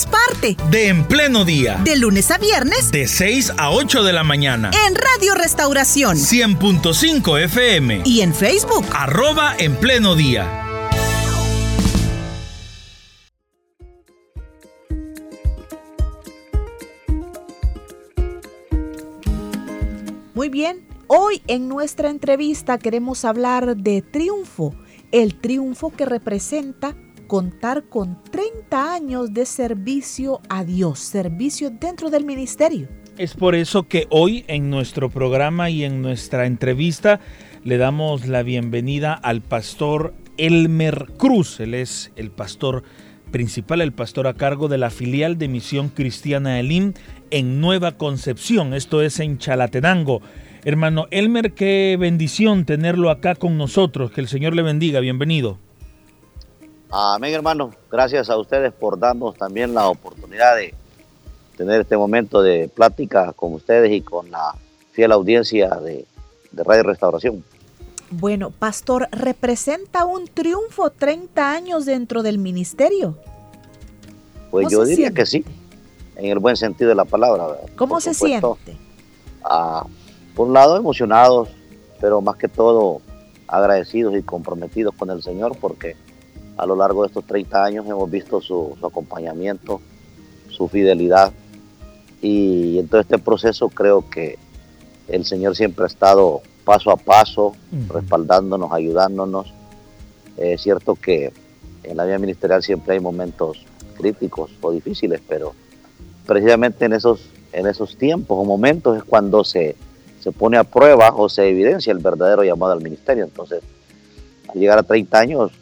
seamos parte de En Pleno Día. De lunes a viernes. De 6 a 8 de la mañana. En Radio Restauración. 100.5 FM. Y en Facebook. Arroba En Pleno Día. Muy bien, hoy en nuestra entrevista queremos hablar de triunfo, el triunfo que representa contar con 30 años de servicio a Dios, servicio dentro del ministerio. Es por eso que hoy en nuestro programa y en nuestra entrevista le damos la bienvenida al pastor Elmer Cruz. Él es el pastor principal, el pastor a cargo de la filial de Misión Cristiana Elim en Nueva Concepción, esto es en Chalatenango. Hermano Elmer, qué bendición tenerlo acá con nosotros, que el Señor le bendiga, bienvenido. Amén, hermano. Gracias a ustedes por darnos también la oportunidad de tener este momento de plática con ustedes y con la fiel audiencia de, Radio Restauración. Bueno, pastor, ¿representa un triunfo 30 años dentro del ministerio? Pues yo diría que sí, en el buen sentido de la palabra. ¿Cómo se siente? Ah, por un lado, emocionados, pero más que todo agradecidos y comprometidos con el Señor porque a lo largo de estos 30 años hemos visto su, acompañamiento, su fidelidad y en todo este proceso creo que el Señor siempre ha estado paso a paso, respaldándonos, ayudándonos. Es cierto que en la vida ministerial siempre hay momentos críticos o difíciles, pero precisamente en esos, en esos tiempos o momentos es cuando se, se pone a prueba o se evidencia el verdadero llamado al ministerio. Entonces, al llegar a 30 años,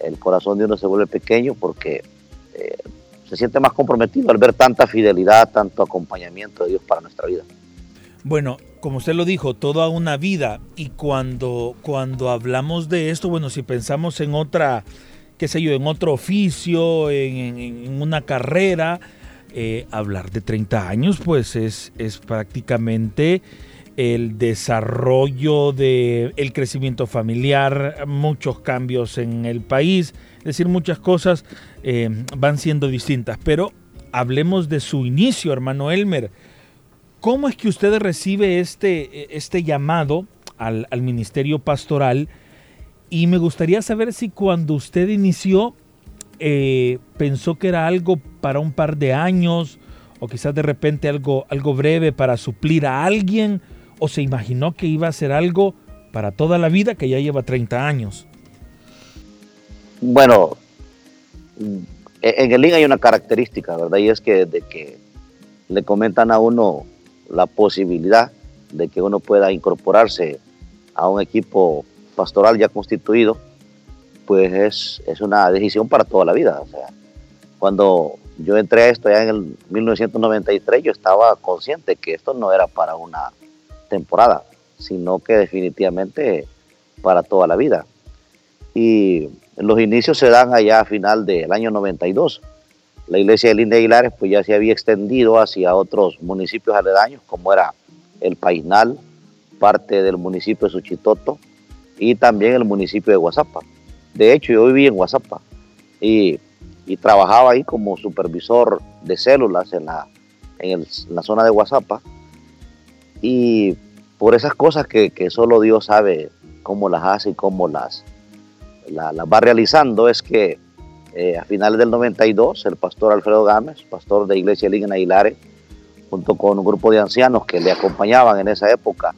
el corazón de uno se vuelve pequeño porque eh, se siente más comprometido al ver tanta fidelidad, tanto acompañamiento de Dios para nuestra vida. Bueno, como usted lo dijo, toda una vida y cuando, cuando hablamos de esto, bueno, si pensamos en otra, qué sé yo, en otro oficio, en, una carrera, eh, hablar de 30 años, pues es, es prácticamente el desarrollo del el crecimiento familiar, muchos cambios en el país, es decir, muchas cosas eh, van siendo distintas. Pero hablemos de su inicio, hermano Elmer. ¿Cómo es que usted recibe este, este llamado al, ministerio pastoral? Y me gustaría saber si cuando usted inició eh, pensó que era algo para un par de años o quizás de repente algo, algo breve para suplir a alguien o se imaginó que iba a ser algo para toda la vida que ya lleva 30 años? Bueno, en el link hay una característica, ¿verdad? Y es que de que le comentan a uno la posibilidad de que uno pueda incorporarse a un equipo pastoral ya constituido, pues es, es una decisión para toda la vida. O sea, cuando yo entré a esto ya en el 1993, yo estaba consciente que esto no era para una temporada, sino que definitivamente para toda la vida. Y los inicios se dan allá a final del año 92. La iglesia de Linda Aguilares pues ya se había extendido hacia otros municipios aledaños, como era el Paisnal, parte del municipio de Suchitoto y también el municipio de Guasapa. De hecho, yo viví en Guasapa y, trabajaba ahí como supervisor de células en la, en la zona de Guasapa y por esas cosas que, solo Dios sabe cómo las hace y cómo las, las va realizando, es que eh, a finales del 92 el pastor Alfredo Gámez, pastor de Iglesia Liga Aguilares, junto con un grupo de ancianos que le acompañaban en esa época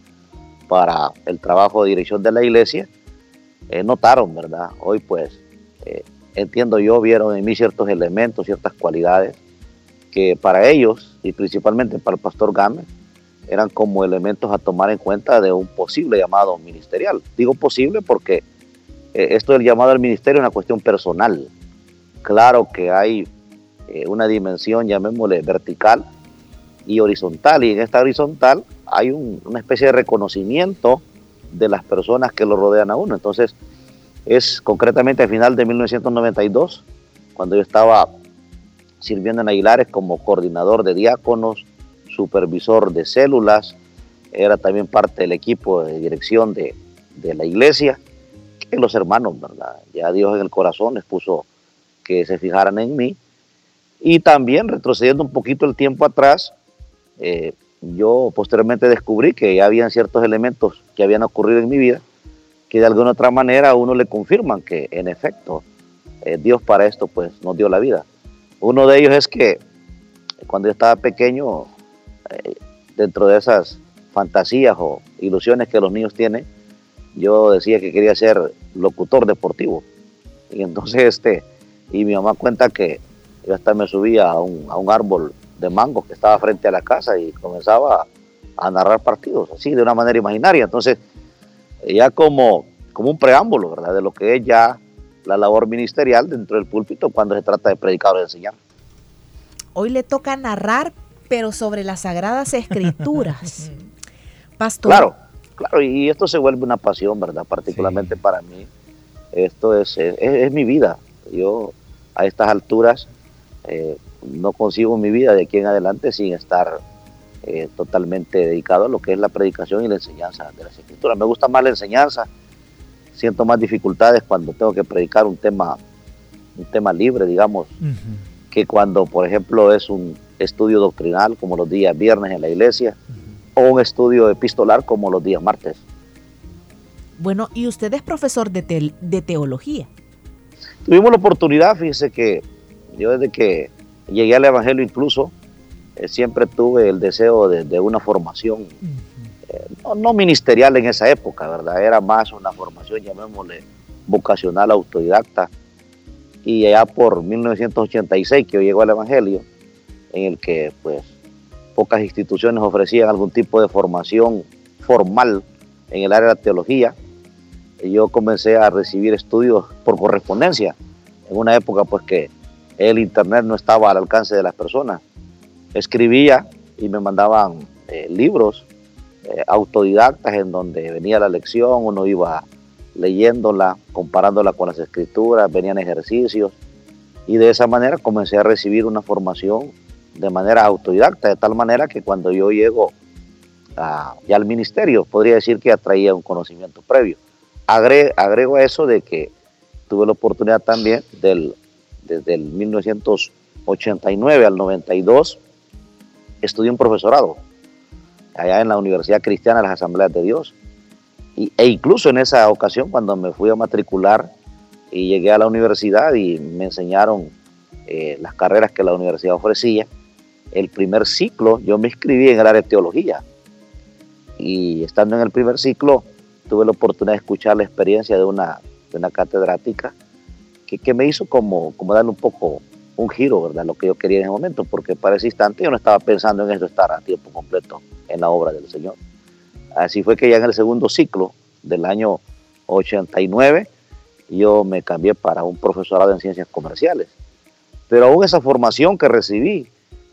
para el trabajo de dirección de la iglesia, eh, notaron, ¿verdad? Hoy pues eh, entiendo yo, vieron en mí ciertos elementos, ciertas cualidades que para ellos y principalmente para el pastor Gámez eran como elementos a tomar en cuenta de un posible llamado ministerial. Digo posible porque eh, esto del llamado al ministerio es una cuestión personal. Claro que hay eh, una dimensión, llamémosle vertical y horizontal, y en esta horizontal hay una especie de reconocimiento de las personas que lo rodean a uno. Entonces, es concretamente al final de 1992, cuando yo estaba sirviendo en Aguilares como coordinador de diáconos, supervisor de células, era también parte del equipo de dirección de, de la iglesia, que los hermanos, ¿verdad? Ya Dios en el corazón les puso que se fijaran en mí. Y también retrocediendo un poquito el tiempo atrás, eh, yo posteriormente descubrí que ya habían ciertos elementos que habían ocurrido en mi vida que de alguna otra manera a uno le confirman que en efecto eh, Dios para esto pues nos dio la vida. Uno de ellos es que cuando yo estaba pequeño, eh, dentro de esas fantasías o ilusiones que los niños tienen, yo decía que quería ser locutor deportivo. Y entonces, este, y mi mamá cuenta que yo hasta me subía a un, a un árbol de mango que estaba frente a la casa y comenzaba a, narrar partidos, así, de una manera imaginaria. Entonces, ya como, como un preámbulo, ¿verdad? De lo que es ya la labor ministerial dentro del púlpito cuando se trata de predicar o de enseñar. Hoy le toca narrar, pero sobre las sagradas escrituras. Pastor. Claro, claro, y esto se vuelve una pasión, ¿verdad? Particularmente para mí. Esto es, es, mi vida. Yo a estas alturas eh, no consigo mi vida de aquí en adelante sin estar eh, totalmente dedicado a lo que es la predicación y la enseñanza de las escrituras. Me gusta más la enseñanza, siento más dificultades cuando tengo que predicar un tema, un tema libre, digamos, que cuando, por ejemplo, es un estudio doctrinal como los días viernes en la iglesia o un estudio epistolar como los días martes. Bueno, y usted es profesor de, de teología. Tuvimos la oportunidad, fíjese que yo desde que llegué al Evangelio incluso, eh, siempre tuve el deseo de, una formación, eh, no, ministerial en esa época, ¿verdad? Era más una formación, llamémosle, vocacional, autodidacta. Y ya por 1986 que yo llego al Evangelio, en el que pues pocas instituciones ofrecían algún tipo de formación formal en el área de la teología, yo comencé a recibir estudios por correspondencia, en una época pues que el internet no estaba al alcance de las personas. Escribía y me mandaban eh, libros eh, autodidactas en donde venía la lección, uno iba leyéndola, comparándola con las escrituras, venían ejercicios y de esa manera comencé a recibir una formación de manera autodidacta, de tal manera que cuando yo llego ya al ministerio, podría decir que atraía un conocimiento previo. agrego a eso de que tuve la oportunidad también del desde el 1989 al 92, estudié un profesorado allá en la Universidad Cristiana de las Asambleas de Dios. Y, e incluso en esa ocasión, cuando me fui a matricular y llegué a la universidad y me enseñaron eh, las carreras que la universidad ofrecía, el primer ciclo yo me inscribí en el área de teología. Y estando en el primer ciclo, tuve la oportunidad de escuchar la experiencia de una, de una catedrática que, me hizo como, como darle un poco un giro, ¿verdad? Lo que yo quería en ese momento, porque para ese instante yo no estaba pensando en eso, estar a tiempo completo en la obra del Señor. Así fue que ya en el segundo ciclo del año 89 yo me cambié para un profesorado en ciencias comerciales. Pero aún esa formación que recibí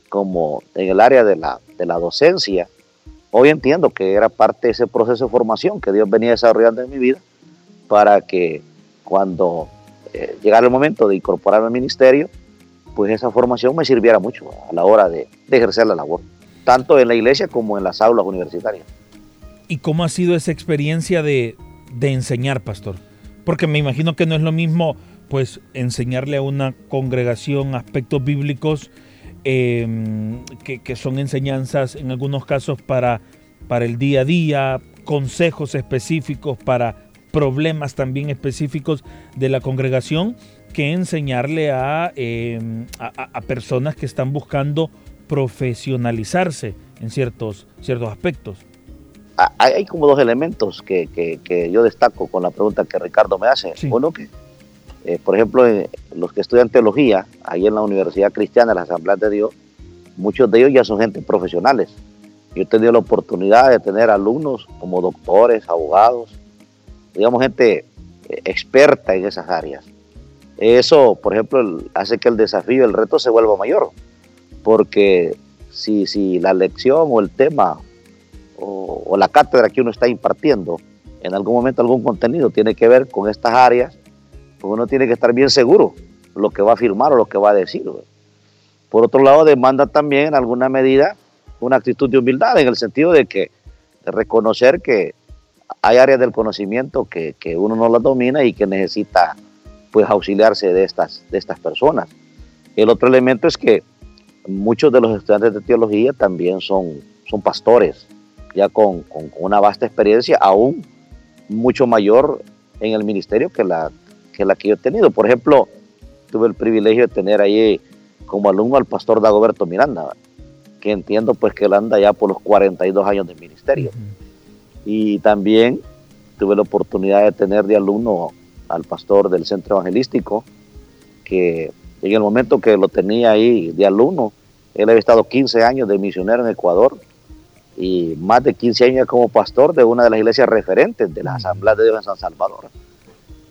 como en el área de la, de la docencia, hoy entiendo que era parte de ese proceso de formación que Dios venía desarrollando en mi vida para que cuando eh, llegar el momento de incorporarme al ministerio, pues esa formación me sirviera mucho a la hora de, ejercer la labor, tanto en la iglesia como en las aulas universitarias. ¿Y cómo ha sido esa experiencia de, enseñar, pastor? Porque me imagino que no es lo mismo, pues, enseñarle a una congregación aspectos bíblicos em, que, son enseñanzas en algunos casos para, para el día a día, consejos específicos para problemas también específicos de la congregación que enseñarle em, a, a, personas que están buscando profesionalizarse en ciertos, ciertos aspectos. Hay como dos elementos que, que, yo destaco con la pregunta que Ricardo me hace. Uno que, eh, por ejemplo, los que estudian teología, ahí en la Universidad Cristiana, la Asamblea de Dios, muchos de ellos ya son gente profesionales. Yo he tenido la oportunidad de tener alumnos como doctores, abogados, digamos, gente eh, experta en esas áreas. Eso, por ejemplo, hace que el desafío, el reto se vuelva mayor, porque si, si la lección o el tema o, la cátedra que uno está impartiendo en algún momento algún contenido tiene que ver con estas áreas, pues uno tiene que estar bien seguro lo que va a firmar o lo que va a decir. Por otro lado, demanda también en alguna medida una actitud de humildad en el sentido de que de reconocer que hay áreas del conocimiento que, que, uno no las domina y que necesita pues auxiliarse de estas, de estas personas. El otro elemento es que muchos de los estudiantes de teología también son, son pastores, ya con, con, una vasta experiencia, aún mucho mayor en el ministerio que la, que la que yo he tenido. Por ejemplo, tuve el privilegio de tener ahí como alumno al pastor Dagoberto Miranda, que entiendo pues que él anda ya por los 42 años de ministerio. Y también tuve la oportunidad de tener de alumno al pastor del centro evangelístico, que en el momento que lo tenía ahí de alumno, él había estado 15 años de misionero en Ecuador y más de 15 años como pastor de una de las iglesias referentes de la Asamblea de Dios en San Salvador.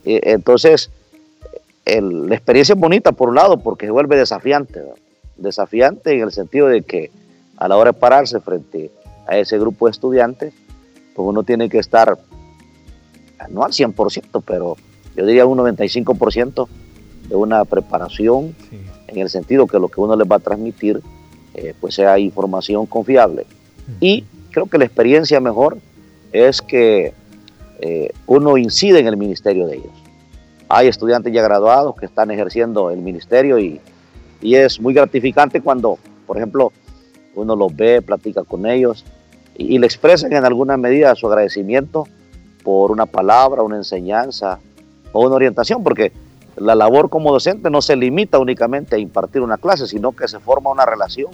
Entonces, la experiencia es bonita por un lado porque se vuelve desafiante, desafiante en el sentido de que a la hora de pararse frente a ese grupo de estudiantes, pues uno tiene que estar, no al 100%, pero yo diría un 95% de una preparación en el sentido que lo que uno les va a transmitir eh, pues sea información confiable. Y creo que la experiencia mejor es que eh, uno incide en el ministerio de ellos. Hay estudiantes ya graduados que están ejerciendo el ministerio y, y es muy gratificante cuando, por ejemplo, uno los ve, platica con ellos y, le expresan en alguna medida su agradecimiento por una palabra, una enseñanza o una orientación, porque la labor como docente no se limita únicamente a impartir una clase, sino que se forma una relación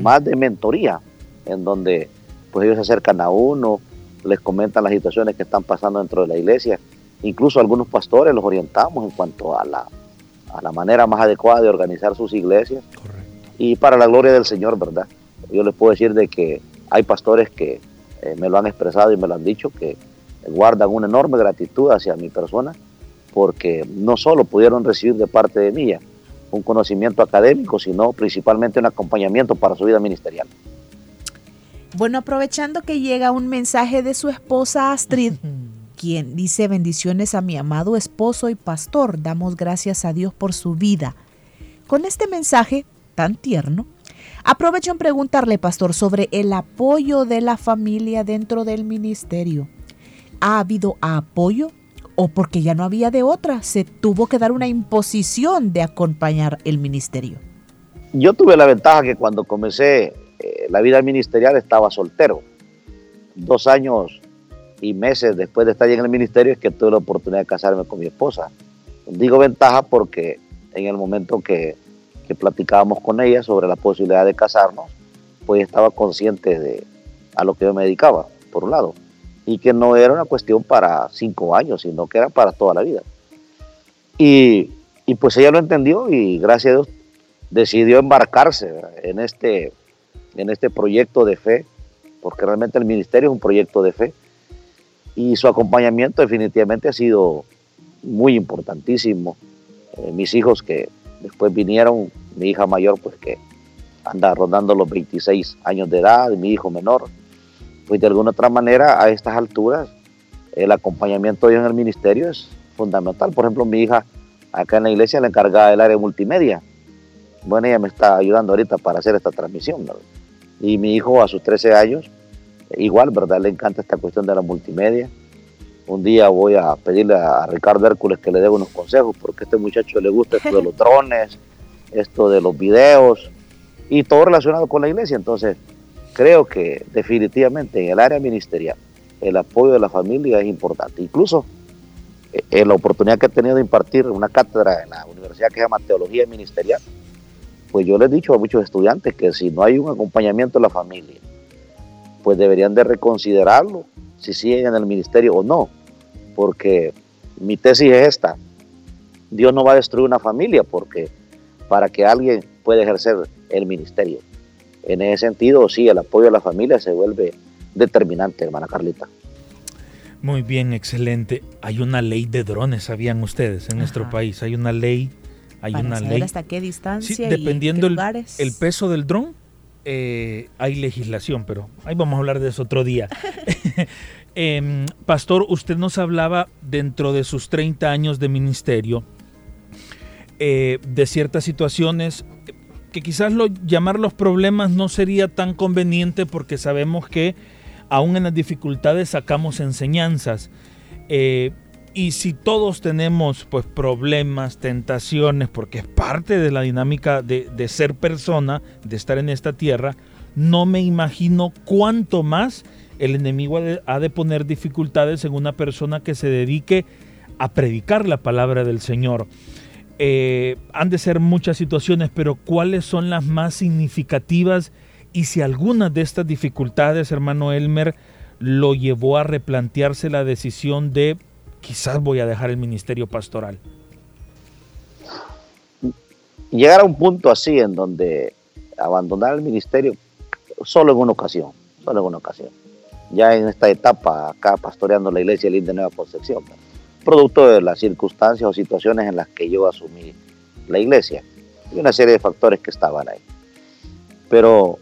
más de mentoría, en donde pues ellos se acercan a uno, les comentan las situaciones que están pasando dentro de la iglesia. Incluso algunos pastores los orientamos en cuanto a la, a la manera más adecuada de organizar sus iglesias. Y para la gloria del Señor, ¿verdad? Yo les puedo decir de que hay pastores que eh, me lo han expresado y me lo han dicho, que guardan una enorme gratitud hacia mi persona porque no solo pudieron recibir de parte de mí un conocimiento académico, sino principalmente un acompañamiento para su vida ministerial. Bueno, aprovechando que llega un mensaje de su esposa Astrid, quien dice bendiciones a mi amado esposo y pastor, damos gracias a Dios por su vida. Con este mensaje tan tierno, aprovecho en preguntarle, pastor, sobre el apoyo de la familia dentro del ministerio. ¿Ha habido apoyo o porque ya no había de otra, se tuvo que dar una imposición de acompañar el ministerio? Yo tuve la ventaja que cuando comencé eh, la vida ministerial estaba soltero. Dos años y meses después de estar en el ministerio es que tuve la oportunidad de casarme con mi esposa. Digo ventaja porque en el momento que, platicábamos con ella sobre la posibilidad de casarnos, pues estaba consciente de a lo que yo me dedicaba, por un lado y que no era una cuestión para cinco años, sino que era para toda la vida. Y, y pues ella lo entendió y gracias a Dios decidió embarcarse en este, en este proyecto de fe, porque realmente el ministerio es un proyecto de fe, y su acompañamiento definitivamente ha sido muy importantísimo. Eh, mis hijos que después vinieron, mi hija mayor pues que anda rondando los 26 años de edad, y mi hijo menor, pues de alguna otra manera a estas alturas el acompañamiento en el ministerio es fundamental. Por ejemplo, mi hija acá en la iglesia la encargada del área multimedia. Bueno, ella me está ayudando ahorita para hacer esta transmisión. Y mi hijo a sus 13 años, igual, ¿verdad? Le encanta esta cuestión de la multimedia. Un día voy a pedirle a Ricardo Hércules que le dé unos consejos porque a este muchacho le gusta esto de los drones, esto de los videos y todo relacionado con la iglesia. Entonces, creo que definitivamente en el área ministerial el apoyo de la familia es importante. Incluso eh, en la oportunidad que he tenido de impartir una cátedra en la universidad que se llama Teología Ministerial, pues yo le he dicho a muchos estudiantes que si no hay un acompañamiento de la familia, pues deberían de reconsiderarlo si siguen en el ministerio o no, porque mi tesis es esta, Dios no va a destruir una familia porque para que alguien pueda ejercer el ministerio en ese sentido, sí, el apoyo a la familia se vuelve determinante, hermana Carlita. Muy bien, excelente. Hay una ley de drones, sabían ustedes, en nuestro país. Hay una ley, hay una ley. ¿Hasta qué distancia? dependiendo el, el, peso del dron, eh, hay legislación, pero ahí vamos a hablar de eso otro día. Em, pastor, usted nos hablaba dentro de sus 30 años de ministerio eh, de ciertas situaciones que quizás lo, llamar los problemas no sería tan conveniente porque sabemos que aún en las dificultades sacamos enseñanzas. Eh, y si todos tenemos pues problemas, tentaciones, porque es parte de la dinámica de, de, ser persona, de estar en esta tierra, no me imagino cuánto más el enemigo ha de, poner dificultades en una persona que se dedique a predicar la palabra del Señor. Eh, han de ser muchas situaciones, pero ¿cuáles son las más significativas? Y si alguna de estas dificultades, hermano Elmer, lo llevó a replantearse la decisión de quizás voy a dejar el ministerio pastoral. Llegar a un punto así en donde abandonar el ministerio solo en una ocasión, solo en una ocasión. Ya en esta etapa, acá pastoreando la iglesia de Nueva Concepción, producto de las circunstancias o situaciones en las que yo asumí la iglesia y una serie de factores que estaban ahí. Pero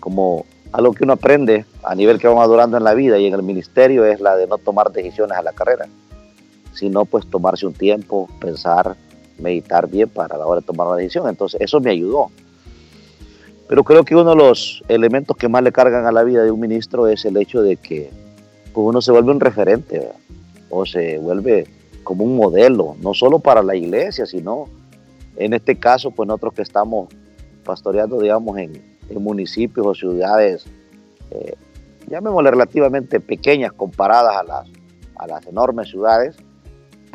como algo que uno aprende a nivel que va madurando en la vida y en el ministerio es la de no tomar decisiones a la carrera, sino pues tomarse un tiempo, pensar, meditar bien para la hora de tomar la decisión. Entonces eso me ayudó pero creo que uno de los elementos que más le cargan a la vida de un ministro es el hecho de que pues, uno se vuelve un referente o se vuelve como un modelo, no solo para la iglesia, sino en este caso, pues nosotros que estamos pastoreando, digamos, en, municipios o ciudades, eh, llamémosle relativamente pequeñas comparadas a las, a las enormes ciudades,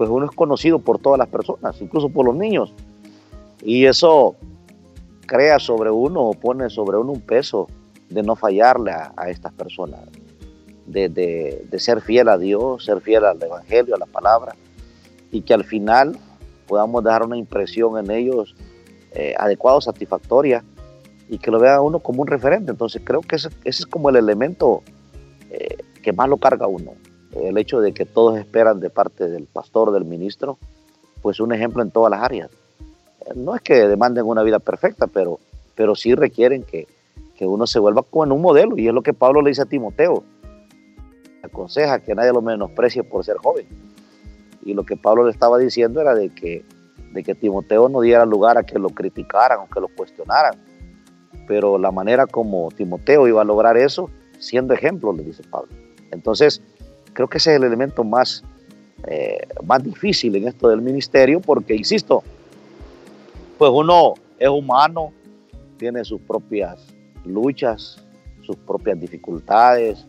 pues uno es conocido por todas las personas, incluso por los niños. Y eso crea sobre uno o pone sobre uno un peso de no fallarle a, estas personas, de, ser fiel a Dios, ser fiel al Evangelio, a la palabra, y que al final podamos dejar una impresión en ellos eh, adecuada, satisfactoria, y que lo vea uno como un referente. Entonces creo que ese, es como el elemento eh, que más lo carga uno, el hecho de que todos esperan de parte del pastor, del ministro, pues un ejemplo en todas las áreas no es que demanden una vida perfecta, pero, pero sí requieren que, uno se vuelva como un modelo. Y es lo que Pablo le dice a Timoteo. Aconseja que nadie lo menosprecie por ser joven. Y lo que Pablo le estaba diciendo era de que, de que Timoteo no diera lugar a que lo criticaran o que lo cuestionaran. Pero la manera como Timoteo iba a lograr eso, siendo ejemplo, le dice Pablo. Entonces, creo que ese es el elemento más, eh, más difícil en esto del ministerio, porque, insisto, pues uno es humano, tiene sus propias luchas, sus propias dificultades,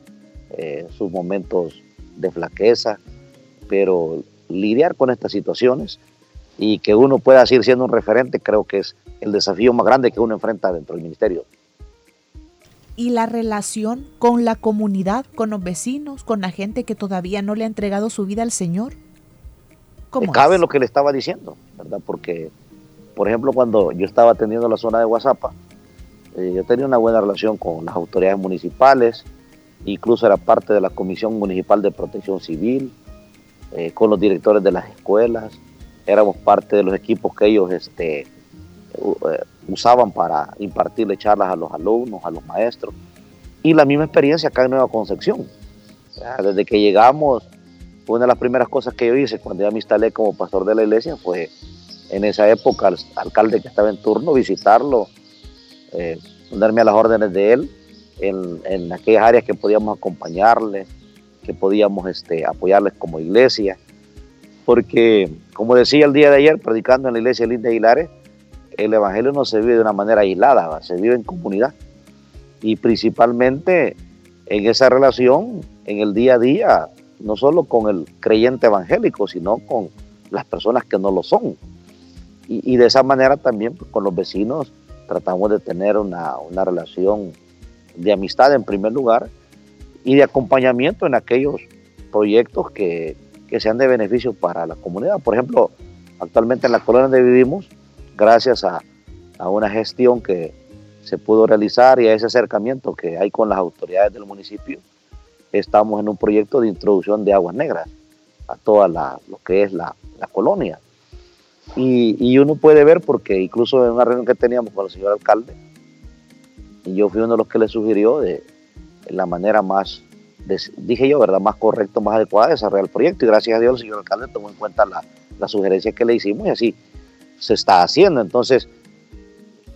eh, sus momentos de flaqueza, pero lidiar con estas situaciones y que uno pueda seguir siendo un referente creo que es el desafío más grande que uno enfrenta dentro del ministerio. Y la relación con la comunidad, con los vecinos, con la gente que todavía no le ha entregado su vida al Señor. ¿Cómo cabe lo que le estaba diciendo, ¿verdad? Porque por ejemplo, cuando yo estaba atendiendo la zona de Guasapa, eh, yo tenía una buena relación con las autoridades municipales, incluso era parte de la Comisión Municipal de Protección Civil, eh, con los directores de las escuelas, éramos parte de los equipos que ellos este, eh, usaban para impartirle charlas a los alumnos, a los maestros, y la misma experiencia acá en Nueva Concepción. desde que llegamos, una de las primeras cosas que yo hice cuando ya me instalé como pastor de la iglesia fue en esa época al alcalde que estaba en turno, visitarlo, eh, ponerme a las órdenes de él en, aquellas áreas que podíamos acompañarle, que podíamos este, apoyarles como iglesia. Porque, como decía el día de ayer, predicando en la iglesia Linda Aguilares, el evangelio no se vive de una manera aislada, se vive en comunidad. Y principalmente en esa relación, en el día a día, no solo con el creyente evangélico, sino con las personas que no lo son. Y, de esa manera también pues, con los vecinos tratamos de tener una, relación de amistad en primer lugar y de acompañamiento en aquellos proyectos que, sean de beneficio para la comunidad. Por ejemplo, actualmente en la colonia donde vivimos, gracias a, a, una gestión que se pudo realizar y a ese acercamiento que hay con las autoridades del municipio, estamos en un proyecto de introducción de aguas negras a toda la, lo que es la, la colonia. Y, uno puede ver, porque incluso en una reunión que teníamos con el señor alcalde, y yo fui uno de los que le sugirió de, la manera más dije yo, ¿verdad? Más correcto, más adecuado desarrollar el proyecto. Y gracias a Dios el señor alcalde tomó en cuenta la, la sugerencia que le hicimos y así se está haciendo. Entonces,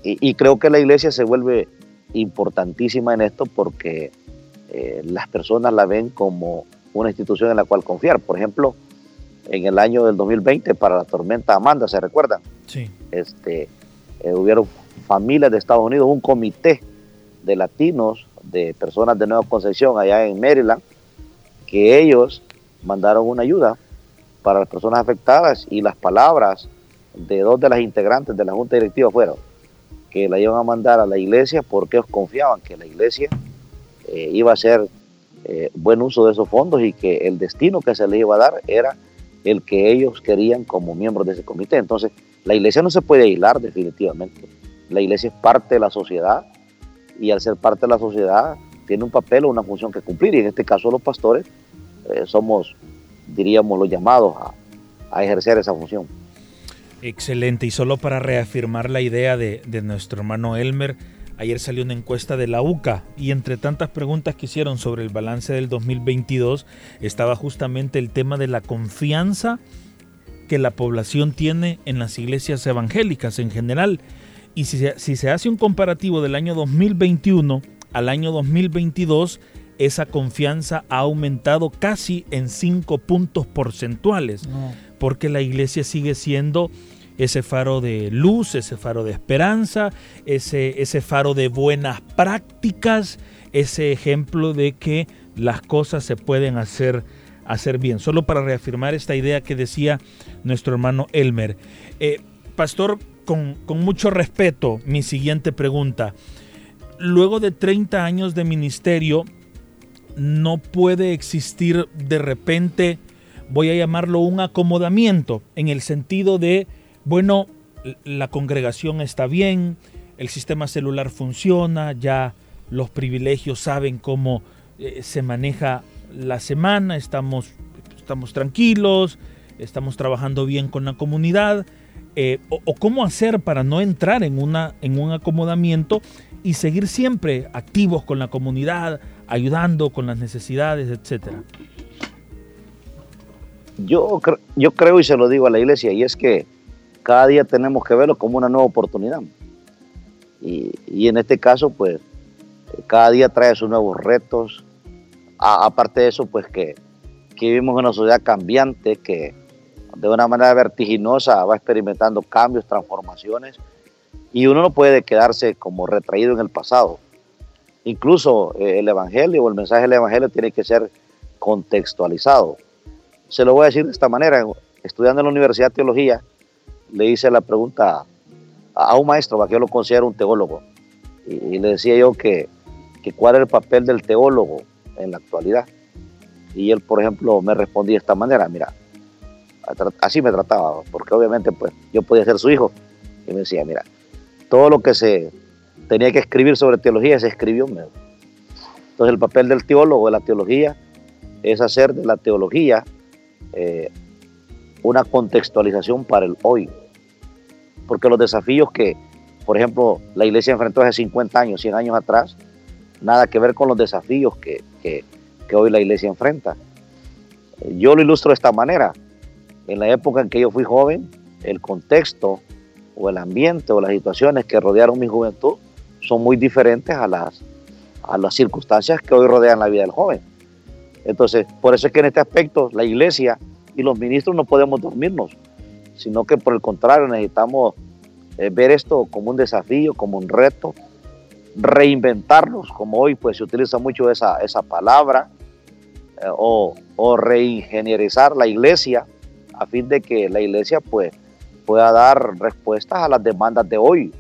y, creo que la iglesia se vuelve importantísima en esto porque eh, las personas la ven como una institución en la cual confiar. Por ejemplo, en el año del 2020 para la tormenta Amanda, ¿se recuerdan? Sí. Este, eh, hubieron familias de Estados Unidos, un comité de latinos, de personas de Nueva Concepción allá en Maryland, que ellos mandaron una ayuda para las personas afectadas y las palabras de dos de las integrantes de la Junta Directiva fueron que la iban a mandar a la iglesia porque confiaban que la iglesia eh, iba a hacer eh, buen uso de esos fondos y que el destino que se les iba a dar era el que ellos querían como miembros de ese comité. Entonces, la iglesia no se puede aislar definitivamente. La iglesia es parte de la sociedad y al ser parte de la sociedad tiene un papel o una función que cumplir y en este caso los pastores eh, somos diríamos, los llamados a, ejercer esa función. Excelente. Y solo para reafirmar la idea de, nuestro hermano Elmer, ayer salió una encuesta de la UCA y entre tantas preguntas que hicieron sobre el balance del 2022 estaba justamente el tema de la confianza que la población tiene en las iglesias evangélicas en general. Y si se hace un comparativo del año 2021 al año 2022, esa confianza ha aumentado casi en 5 puntos porcentuales, porque la iglesia sigue siendo ese faro de luz, ese faro de esperanza, ese, ese faro de buenas prácticas, ese ejemplo de que las cosas se pueden hacer, hacer bien. Solo para reafirmar esta idea que decía nuestro hermano Elmer. Eh, pastor, con, con mucho respeto, mi siguiente pregunta. Luego de 30 años de ministerio, no puede existir de repente, voy a llamarlo un acomodamiento, en el sentido de, bueno, la congregación está bien, el sistema celular funciona, ya los privilegios saben cómo eh, se maneja la semana, estamos, estamos tranquilos, estamos trabajando bien con la comunidad, eh, o, cómo hacer para no entrar en, una, en un acomodamiento y seguir siempre activos con la comunidad, ayudando con las necesidades, etcétera? Yo, yo creo y se lo digo a la iglesia, y es que cada día tenemos que verlo como una nueva oportunidad. Y, en este caso, pues, cada día trae sus nuevos retos. aparte de eso, pues que, que vivimos en una sociedad cambiante que de una manera vertiginosa va experimentando cambios, transformaciones, y uno no puede quedarse como retraído en el pasado. Incluso eh, el Evangelio o el mensaje del Evangelio tiene que ser contextualizado. Se lo voy a decir de esta manera. Estudiando en la Universidad de Teología, le hice la pregunta a un maestro, que yo lo considero un teólogo, y, le decía yo que, que cuál era el papel del teólogo en la actualidad. Y él, por ejemplo, me respondía de esta manera, mira, así me trataba, porque obviamente pues yo podía ser su hijo. Y me decía, mira, todo lo que se tenía que escribir sobre teología, se escribió. Entonces el papel del teólogo de la teología es hacer de la teología eh, una contextualización para el hoy. Porque los desafíos que, por ejemplo, la iglesia enfrentó hace 50 años, 100 años atrás, nada que ver con los desafíos que, que hoy la iglesia enfrenta. Yo lo ilustro de esta manera. En la época en que yo fui joven, el contexto o el ambiente o las situaciones que rodearon mi juventud son muy diferentes a las, a las circunstancias que hoy rodean la vida del joven. Entonces, por eso es que en este aspecto la iglesia y los ministros no podemos dormirnos, sino que por el contrario necesitamos eh, ver esto como un desafío, como un reto, reinventarnos, como hoy pues se utiliza mucho esa, esa palabra, eh, o, o reingenierizar la iglesia a fin de que la iglesia pues pueda dar respuestas a las demandas de hoy,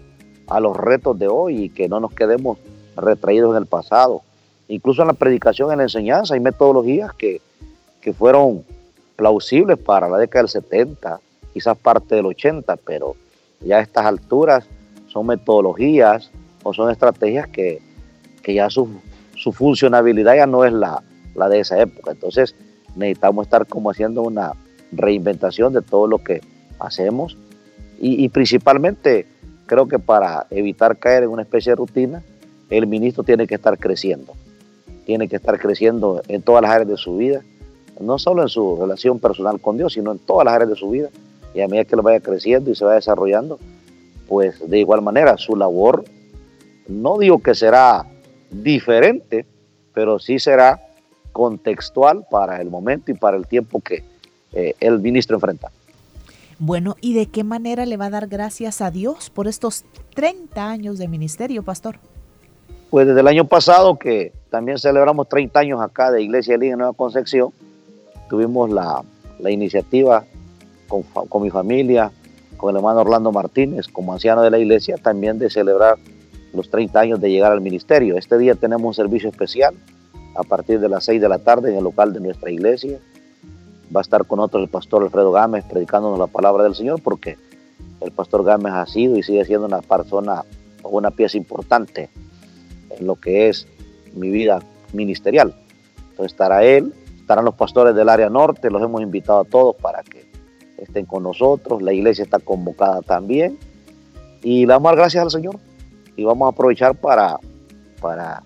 a los retos de hoy y que no nos quedemos retraídos en el pasado. Incluso en la predicación, en la enseñanza, hay metodologías que, que fueron plausibles para la década del 70, quizás parte del 80, pero ya a estas alturas son metodologías o son estrategias que, que ya su, su, funcionabilidad ya no es la, la de esa época. Entonces necesitamos estar como haciendo una reinventación de todo lo que hacemos y, y principalmente creo que para evitar caer en una especie de rutina, el ministro tiene que estar creciendo. Tiene que estar creciendo en todas las áreas de su vida, no solo en su relación personal con Dios, sino en todas las áreas de su vida. Y a medida que lo vaya creciendo y se va desarrollando, pues de igual manera su labor, no digo que será diferente, pero sí será contextual para el momento y para el tiempo que eh, el ministro enfrenta. Bueno, ¿y de qué manera le va a dar gracias a Dios por estos 30 años de ministerio, pastor? Pues desde el año pasado, que también celebramos 30 años acá de Iglesia de Nueva Concepción, tuvimos la, iniciativa con, con, mi familia, con el hermano Orlando Martínez, como anciano de la iglesia, también de celebrar los 30 años de llegar al ministerio. Este día tenemos un servicio especial a partir de las 6 de la tarde en el local de nuestra iglesia. Va a estar con nosotros el pastor Alfredo Gámez predicándonos la palabra del Señor porque el pastor Gámez ha sido y sigue siendo una persona o una pieza importante en lo que es mi vida ministerial. Entonces estará él, estarán los pastores del área norte, los hemos invitado a todos para que estén con nosotros. La iglesia está convocada también. Y le damos gracias al Señor y vamos a aprovechar para, para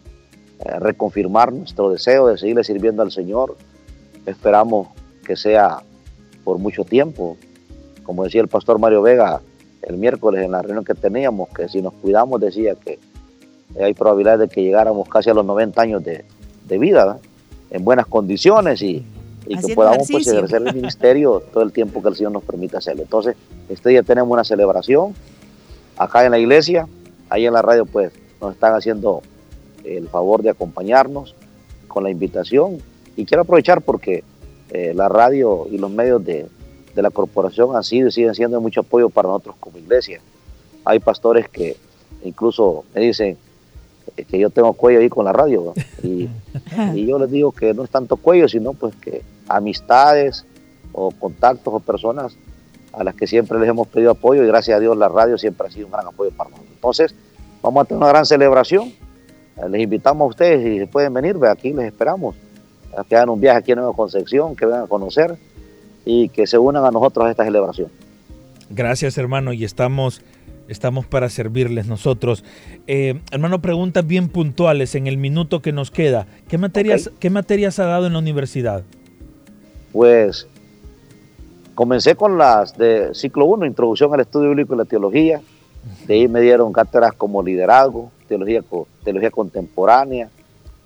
eh, reconfirmar nuestro deseo de seguirle sirviendo al Señor. Esperamos que sea por mucho tiempo. Como decía el pastor Mario Vega el miércoles en la reunión que teníamos, que si nos cuidamos decía que hay probabilidad de que llegáramos casi a los 90 años de, vida, en buenas condiciones y, que podamos pues, ejercer el ministerio todo el tiempo que el Señor nos permita hacerlo. Entonces, este día tenemos una celebración acá en la iglesia, ahí en la radio pues nos están haciendo el favor de acompañarnos con la invitación y quiero aprovechar porque eh, la radio y los medios de, de la corporación han sido y siguen siendo de mucho apoyo para nosotros como iglesia. Hay pastores que incluso me dicen, que yo tengo cuello ahí con la radio. Y, yo les digo que no es tanto cuello, sino pues que amistades o contactos o personas a las que siempre les hemos pedido apoyo y gracias a Dios la radio siempre ha sido un gran apoyo para nosotros. Entonces, vamos a tener una gran celebración. Eh, les invitamos a ustedes y pueden venir, aquí les esperamos. Que hagan un viaje aquí en Nueva Concepción, que vengan a conocer y que se unan a nosotros a esta celebración. Gracias hermano y estamos estamos para servirles nosotros. Eh, hermano, preguntas bien puntuales en el minuto que nos queda. ¿Qué materias, ¿Qué materias ha dado en la universidad? Pues comencé con las de ciclo 1, Introducción al Estudio Bíblico y la Teología. De ahí me dieron cátedras como liderazgo, teología, teología contemporánea,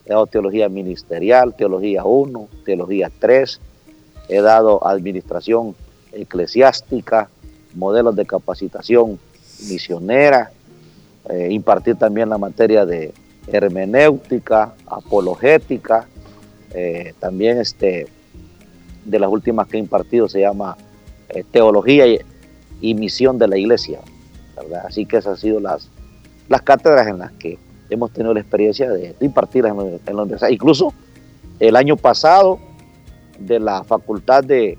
he dado teología ministerial, teología 1, teología 3. He dado administración eclesiástica, modelos de capacitación misionera, eh, impartir también la materia de hermenéutica, apologética, eh, también este, de las últimas que he impartido se llama eh, Teología y, Misión de la Iglesia. Así que esas han sido las, las cátedras en las que hemos tenido la experiencia de, impartir en, la universidad. Incluso el año pasado de la Facultad de,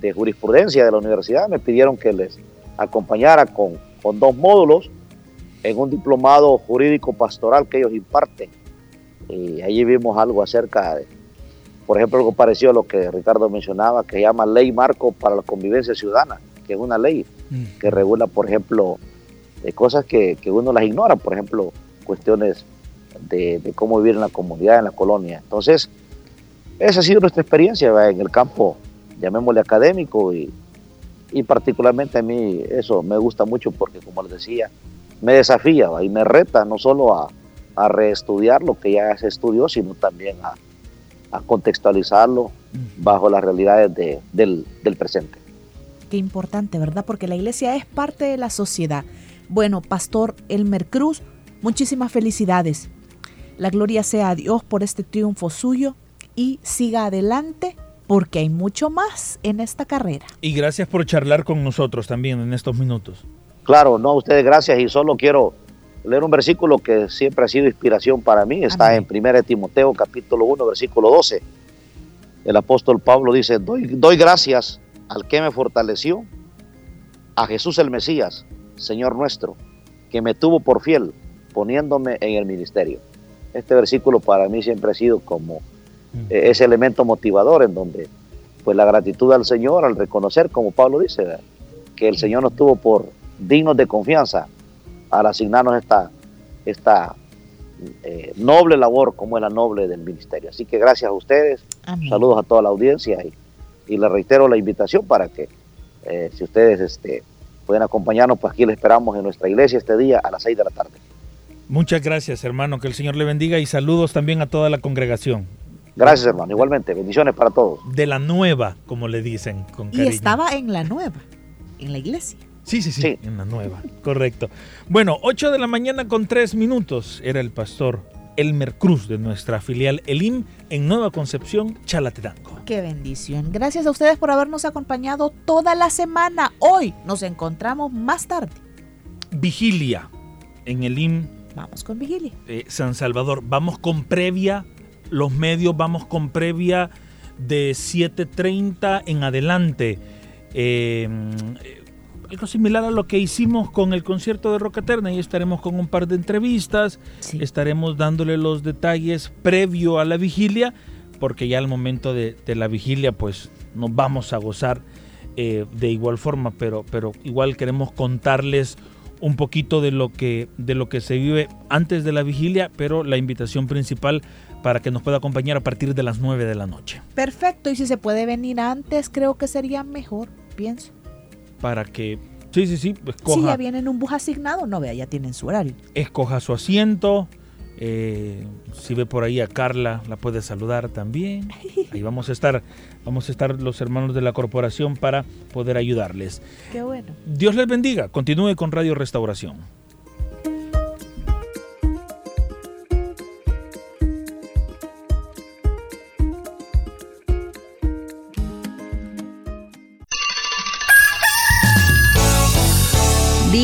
de Jurisprudencia de la universidad me pidieron que les acompañara con con dos módulos en un diplomado jurídico pastoral que ellos imparten. Y allí vimos algo acerca de, por ejemplo, algo parecido a lo que Ricardo mencionaba, que se llama Ley Marco para la Convivencia Ciudadana, que es una ley mm. que regula, por ejemplo, de cosas que, uno las ignora, por ejemplo, cuestiones de, cómo vivir en la comunidad, en la colonia. Entonces, esa ha sido nuestra experiencia en el campo, llamémosle académico, y, y particularmente a mí eso me gusta mucho porque, como les decía, me desafía y me reta no solo a, reestudiar lo que ya se estudió, sino también a, contextualizarlo bajo las realidades del, del presente. Qué importante, ¿verdad? Porque la iglesia es parte de la sociedad. Bueno, Pastor Elmer Cruz, muchísimas felicidades. La gloria sea a Dios por este triunfo suyo y siga adelante porque hay mucho más en esta carrera. Y gracias por charlar con nosotros también en estos minutos. Claro, no, a ustedes gracias y solo quiero leer un versículo que siempre ha sido inspiración para mí. Está en 1 Timoteo capítulo 1, versículo 12. El apóstol Pablo dice, doy, doy gracias al que me fortaleció, a Jesús el Mesías, Señor nuestro, que me tuvo por fiel, poniéndome en el ministerio. Este versículo para mí siempre ha sido como ese elemento motivador en donde pues la gratitud al Señor al reconocer, como Pablo dice, que el Señor nos tuvo por dignos de confianza al asignarnos esta, esta eh, noble labor como es la noble del ministerio. Así que gracias a ustedes, saludos a toda la audiencia y, y les reitero la invitación para que eh, si ustedes este, pueden acompañarnos, pues aquí les esperamos en nuestra iglesia este día a las 6 de la tarde. Muchas gracias, hermano. Que el Señor le bendiga y saludos también a toda la congregación. Gracias, hermano. Igualmente, bendiciones para todos. De la nueva, como le dicen con cariño. Y estaba en la nueva, en la iglesia. Sí, sí, sí, en la nueva, correcto. Bueno, 8 de la mañana con 3 minutos era el pastor Elmer Cruz de nuestra filial Elim en Nueva Concepción, Chalatenango. Qué bendición. Gracias a ustedes por habernos acompañado toda la semana. Hoy nos encontramos más tarde. Vigilia en Elim. Vamos con vigilia. Eh, San Salvador. Vamos con previa. Los medios vamos con previa de 7.30 en adelante. Eh, algo similar a lo que hicimos con el concierto de Rocaterna y estaremos con un par de entrevistas, estaremos dándole los detalles previo a la vigilia, porque ya al momento de, la vigilia pues nos vamos a gozar eh, de igual forma, pero, pero igual queremos contarles un poquito de lo, que, de lo que se vive antes de la vigilia, pero la invitación principal para que nos pueda acompañar a partir de las 9 de la noche. Perfecto, y si se puede venir antes, creo que sería mejor, pienso para que Sí, sí, sí. Escoja, si ya viene en un bus asignado, no vea, ya tienen su horario. Escoja su asiento. Eh, si ve por ahí a Carla, la puede saludar también. Ahí vamos a estar, vamos a estar los hermanos de la corporación para poder ayudarles. Qué bueno. Dios les bendiga. Continúe con Radio Restauración.